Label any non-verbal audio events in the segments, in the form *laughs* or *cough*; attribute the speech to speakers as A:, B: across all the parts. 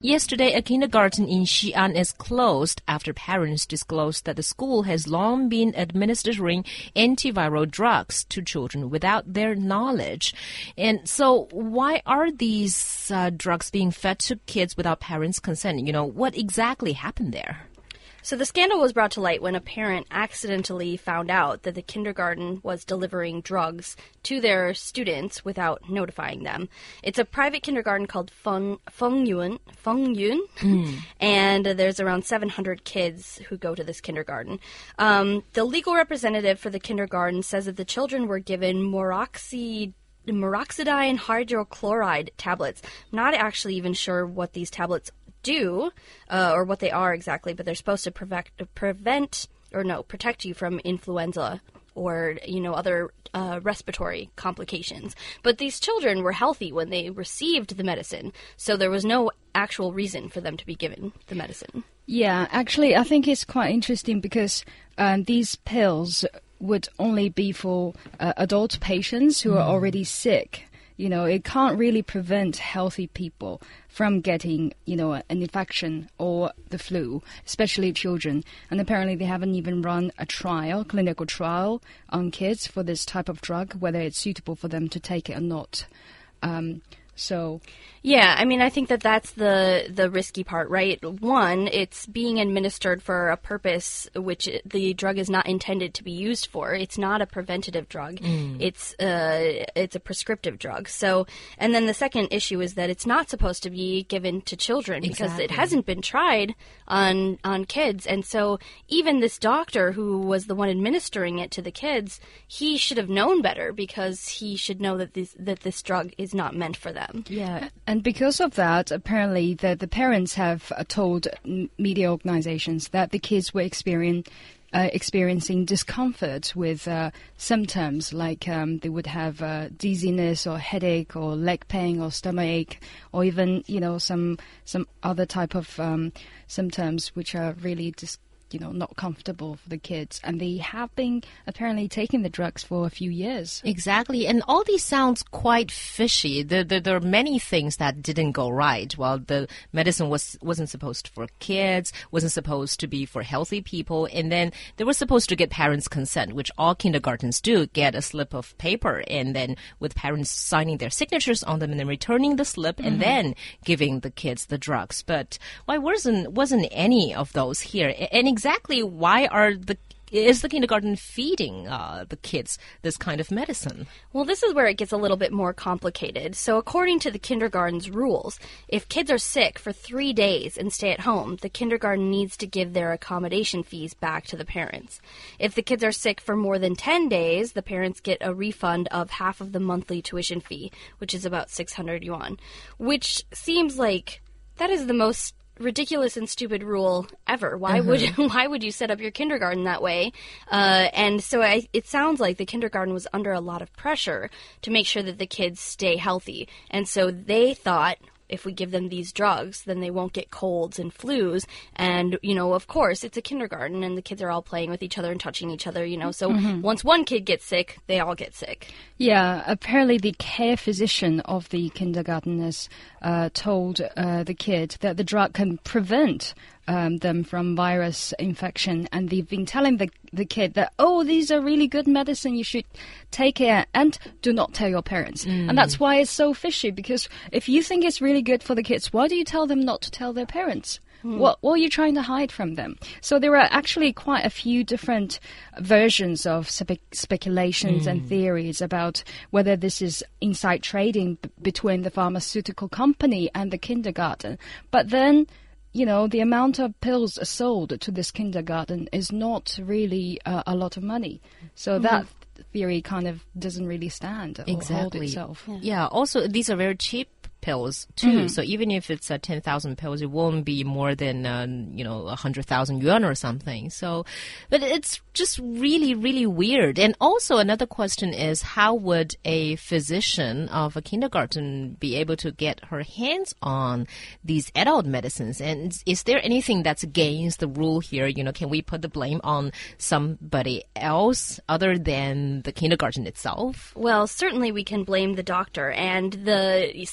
A: Yesterday, a kindergarten in Xi'an is closed after parents disclosed that the school has long been administering antiviral drugs to children without their knowledge. And so, why are these uh, drugs being fed to kids without parents' consent? You know, what exactly happened there?
B: So the scandal was brought to light when a parent accidentally found out that the kindergarten was delivering drugs to their students without notifying them. It's a private kindergarten called Feng Fengyun, Feng Yun, mm. *laughs* and there's around 700 kids who go to this kindergarten. Um, the legal representative for the kindergarten says that the children were given moroxi moroxydine hydrochloride tablets. I'm not actually even sure what these tablets do uh, or what they are exactly, but they're supposed to prevent, prevent or no, protect you from influenza or you know other uh, respiratory complications. But these children were healthy when they received the medicine, so there was no actual reason for them to be given the medicine.
C: Yeah, actually, I think it's quite interesting because um, these pills would only be for uh, adult patients who are already sick you know, it can't really prevent healthy people from getting, you know, an infection or the flu, especially children. And apparently they haven't even run a trial, clinical trial on kids for this type of drug, whether it's suitable for them to take it or not. Um, so,
B: yeah, I mean, I think that that's the the risky part, right? One, it's being administered for a purpose which the drug is not intended to be used for. It's not a preventative drug. Mm. It's uh, it's a prescriptive drug. So, and then the second issue is that it's not supposed to be given to children exactly. because it hasn't been tried on on kids. And so, even this doctor who was the one administering it to the kids, he should have known better because he should know that this that this drug is not meant for them them.
C: Yeah, and because of that, apparently the, the parents have uh, told media organizations that the kids were experiencing uh, experiencing discomfort with uh, symptoms like um, they would have uh, dizziness or headache or leg pain or stomach ache or even you know some some other type of um, symptoms which are really you know not comfortable for the kids. And they have been apparently taking the drugs for a few years.
A: Exactly. And all these sounds quite fishy. There, there, there, are many things that didn't go right. Well the medicine was wasn't supposed for kids wasn't supposed to be for healthy people. And then they were supposed to get parents consent which all kindergartens do get a slip of paper and then with parents signing their signatures on them and then returning the slip mm -hmm. and mm-hmm. then giving the kids the drugs. But why wasn't wasn't any of those here? And exactly why are the is the kindergarten feeding uh, the kids this kind of medicine?
B: Well, this is where it gets a little bit more complicated. So, according to the kindergarten's rules, if kids are sick for three days and stay at home, the kindergarten needs to give their accommodation fees back to the parents. If the kids are sick for more than 10 days, the parents get a refund of half of the monthly tuition fee, which is about 600 yuan, which seems like that is the most ridiculous and stupid rule ever. Why would uh-huh. *laughs* why would you set up your kindergarten that way? Uh, and so I, it sounds like the kindergarten was under a lot of pressure to make sure that the kids stay healthy, and so they thought, if we give them these drugs, then they won't get colds and flus. And, you know, of course, it's a kindergarten and the kids are all playing with each other and touching each other, you know. So mm-hmm. once one kid gets sick, they all get sick.
C: Yeah, apparently the care physician of the kindergarten has uh, told uh, the kid that the drug can prevent um, them from virus infection, and they've been telling the the kid that oh these are really good medicine, you should take it, and do not tell your parents. Mm. And that's why it's so fishy because if you think it's really good for the kids, why do you tell them not to tell their parents? Mm. What, what are you trying to hide from them? So there are actually quite a few different versions of spe speculations mm. and theories about whether this is inside trading between the pharmaceutical company and the kindergarten. But then you know, the amount of pills sold to this kindergarten is not really uh, a lot of money. So mm -hmm. that theory kind of doesn't really stand exactly. itself.
A: Yeah. yeah. Also, these are very cheap pills too. Mm -hmm. So even if it's uh, 10,000 pills, it won't be more than, uh, you know, 100,000 yuan or something. So, but it's just really, really weird. And also another question is how would a physician of a kindergarten be able to get her hands on these adult medicines? And is there anything that's against the rule here? You know, can we put the blame on somebody else other than the kindergarten itself?
B: Well, certainly we can blame the doctor and the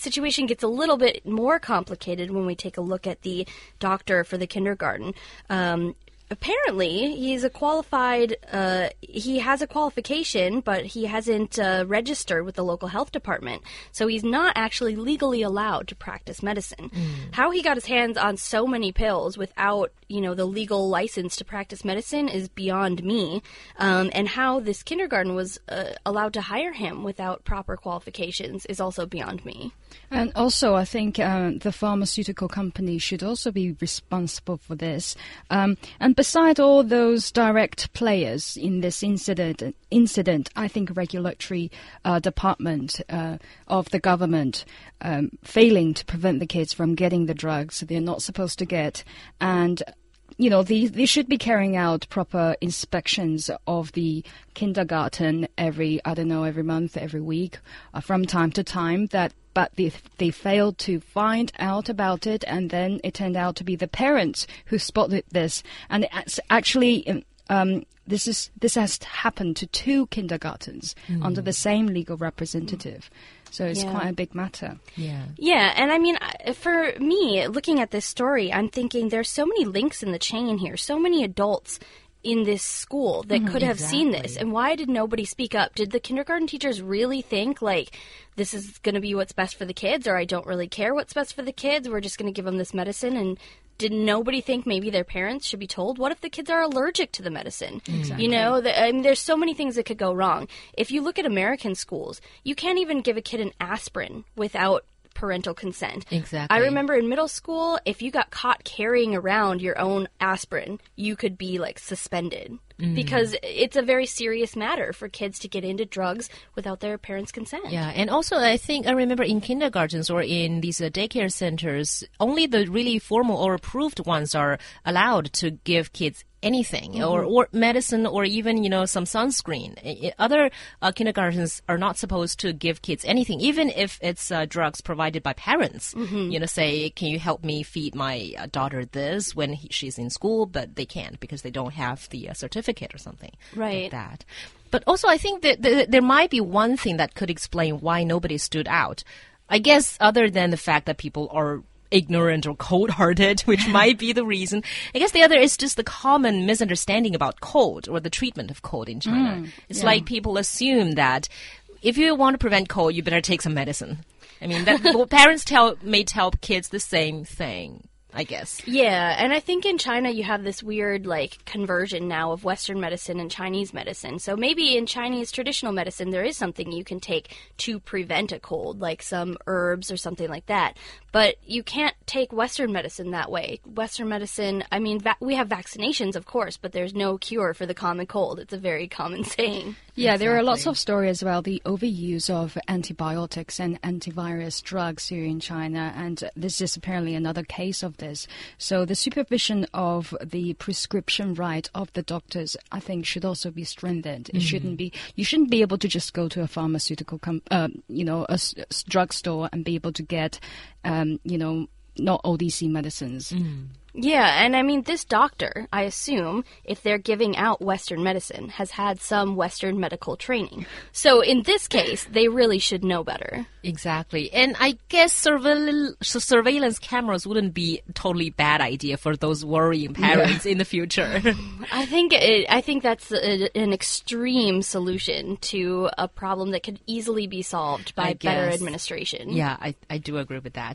B: situation situation gets a little bit more complicated when we take a look at the doctor for the kindergarten. Um, apparently he's a qualified uh, he has a qualification but he hasn't uh, registered with the local health department. So he's not actually legally allowed to practice medicine. Mm. how he got his hands on so many pills without you know the legal license to practice medicine is beyond me. Um, and how this kindergarten was uh, allowed to hire him without proper qualifications is also beyond me.
C: And also i think uh, the pharmaceutical company should also be responsible for this. Um, and beside all those direct players in this incident, incident I think regulatory uh, department uh, of the government um, failing to prevent the kids from getting the drugs they're not supposed to get, and you know, they, they should be carrying out proper inspections of the kindergarten every, I don't know, every month, every week, uh, from time to time. That, but they, they failed to find out about it, and then it turned out to be the parents who spotted this. And it's actually, um, this is this has happened to two kindergartens mm. under the same legal representative. Mm. So it's yeah. quite a big matter.
B: Yeah. Yeah, and I mean, for me, looking at this story, I'm thinking there's so many links in the chain here, so many adults in this school that mm, could have exactly. seen this and why did nobody speak up did the kindergarten teachers really think like this is going to be what's best for the kids or i don't really care what's best for the kids we're just going to give them this medicine and did nobody think maybe their parents should be told? What if the kids are allergic to the medicine? Exactly. You know, the, I mean, there's so many things that could go wrong. If you look at American schools, you can't even give a kid an aspirin without parental consent.
A: Exactly.
B: I remember in middle school, if you got caught carrying around your own aspirin, you could be like suspended. Mm. Because it's a very serious matter for kids to get into drugs without their parents' consent.
A: Yeah, and also I think I remember in kindergartens or in these uh, daycare centers, only the really formal or approved ones are allowed to give kids anything mm -hmm. or, or medicine or even you know some sunscreen. Other uh, kindergartens are not supposed to give kids anything even if it's uh, drugs provided by parents. Mm -hmm. you know say can you help me feed my uh, daughter this when he, she's in school? But they can't because they don't have the uh, certificate or something
B: right.
A: like that. But also i think that there might be one thing that could explain why nobody stood out. I guess other than the fact that people are ignorant or cold hearted, *laughs* which might be the reason. I guess the other is just the common misunderstanding about cold or the treatment of cold in China. Mm, it's yeah. like people assume that if you want to prevent cold, you better take some medicine. I mean, that, *laughs* parents tell may tell kids the same thing. I guess.
B: Yeah, and I think in China you have this weird like conversion now of Western medicine and Chinese medicine. So maybe in Chinese traditional medicine there is something you can take to prevent a cold, like some herbs or something like that. But you can't take Western medicine that way. Western medicine, I mean, we have vaccinations, of course, but there's no cure for the common cold. It's a very common *laughs* saying.
C: Yeah, exactly. there are lots of stories about the overuse of antibiotics and antivirus drugs here in China, and this is apparently another case of this. So the supervision of the prescription right of the doctors, I think, should also be strengthened. Mm-hmm. It shouldn't be you shouldn't be able to just go to a pharmaceutical, com- uh, you know, a, a drugstore and be able to get, um, you know, not OTC medicines.
A: Mm.
B: Yeah, and I mean, this doctor, I assume, if they're giving out Western medicine, has had some Western medical training. So in this case, they really should know better.
A: Exactly. And I guess surveil surveillance cameras wouldn't be a totally bad idea for those worrying parents yeah. in the future. *laughs*
B: I think it, I think that's a, an extreme solution to a problem that could easily be solved by better administration.
A: Yeah, I, I do agree with that.